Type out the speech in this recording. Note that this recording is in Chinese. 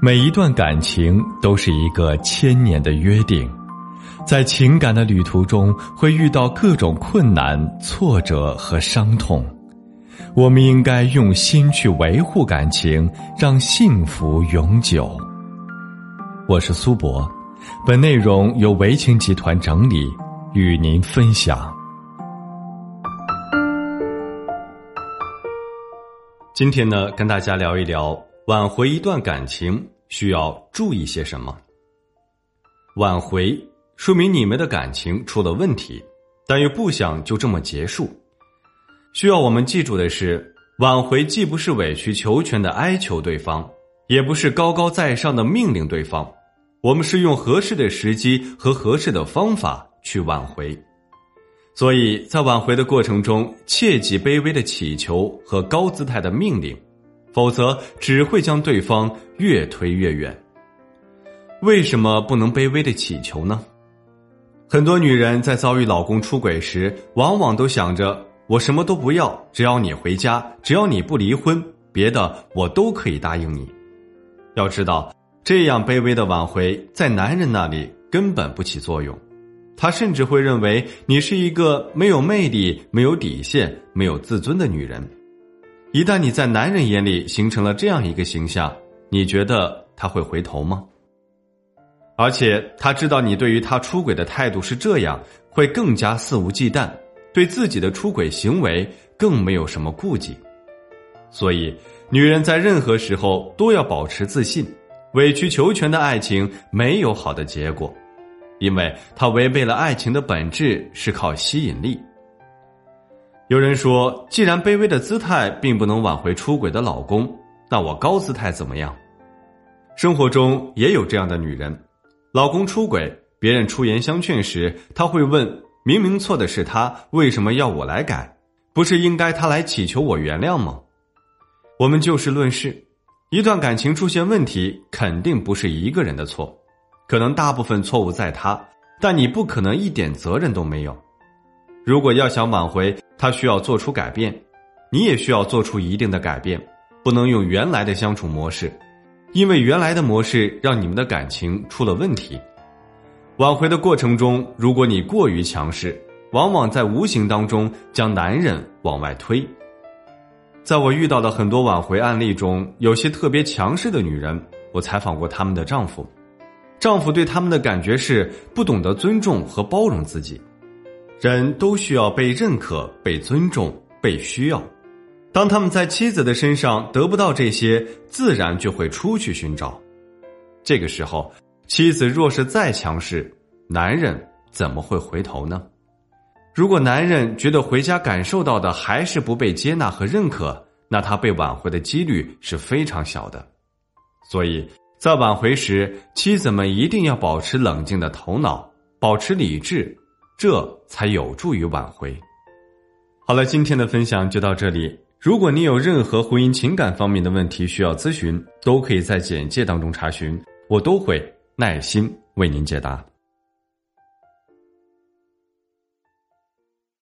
每一段感情都是一个千年的约定，在情感的旅途中会遇到各种困难、挫折和伤痛，我们应该用心去维护感情，让幸福永久。我是苏博，本内容由维情集团整理，与您分享。今天呢，跟大家聊一聊。挽回一段感情需要注意些什么？挽回说明你们的感情出了问题，但又不想就这么结束。需要我们记住的是，挽回既不是委曲求全的哀求对方，也不是高高在上的命令对方。我们是用合适的时机和合适的方法去挽回。所以在挽回的过程中，切忌卑微的乞求和高姿态的命令。否则只会将对方越推越远。为什么不能卑微的乞求呢？很多女人在遭遇老公出轨时，往往都想着我什么都不要，只要你回家，只要你不离婚，别的我都可以答应你。要知道，这样卑微的挽回在男人那里根本不起作用，他甚至会认为你是一个没有魅力、没有底线、没有自尊的女人。一旦你在男人眼里形成了这样一个形象，你觉得他会回头吗？而且他知道你对于他出轨的态度是这样，会更加肆无忌惮，对自己的出轨行为更没有什么顾忌。所以，女人在任何时候都要保持自信。委曲求全的爱情没有好的结果，因为它违背了爱情的本质，是靠吸引力。有人说，既然卑微的姿态并不能挽回出轨的老公，那我高姿态怎么样？生活中也有这样的女人，老公出轨，别人出言相劝时，她会问：明明错的是他，为什么要我来改？不是应该他来祈求我原谅吗？我们就事论事，一段感情出现问题，肯定不是一个人的错，可能大部分错误在他，但你不可能一点责任都没有。如果要想挽回，他需要做出改变，你也需要做出一定的改变，不能用原来的相处模式，因为原来的模式让你们的感情出了问题。挽回的过程中，如果你过于强势，往往在无形当中将男人往外推。在我遇到的很多挽回案例中，有些特别强势的女人，我采访过他们的丈夫，丈夫对他们的感觉是不懂得尊重和包容自己。人都需要被认可、被尊重、被需要。当他们在妻子的身上得不到这些，自然就会出去寻找。这个时候，妻子若是再强势，男人怎么会回头呢？如果男人觉得回家感受到的还是不被接纳和认可，那他被挽回的几率是非常小的。所以在挽回时，妻子们一定要保持冷静的头脑，保持理智。这才有助于挽回。好了，今天的分享就到这里。如果你有任何婚姻情感方面的问题需要咨询，都可以在简介当中查询，我都会耐心为您解答。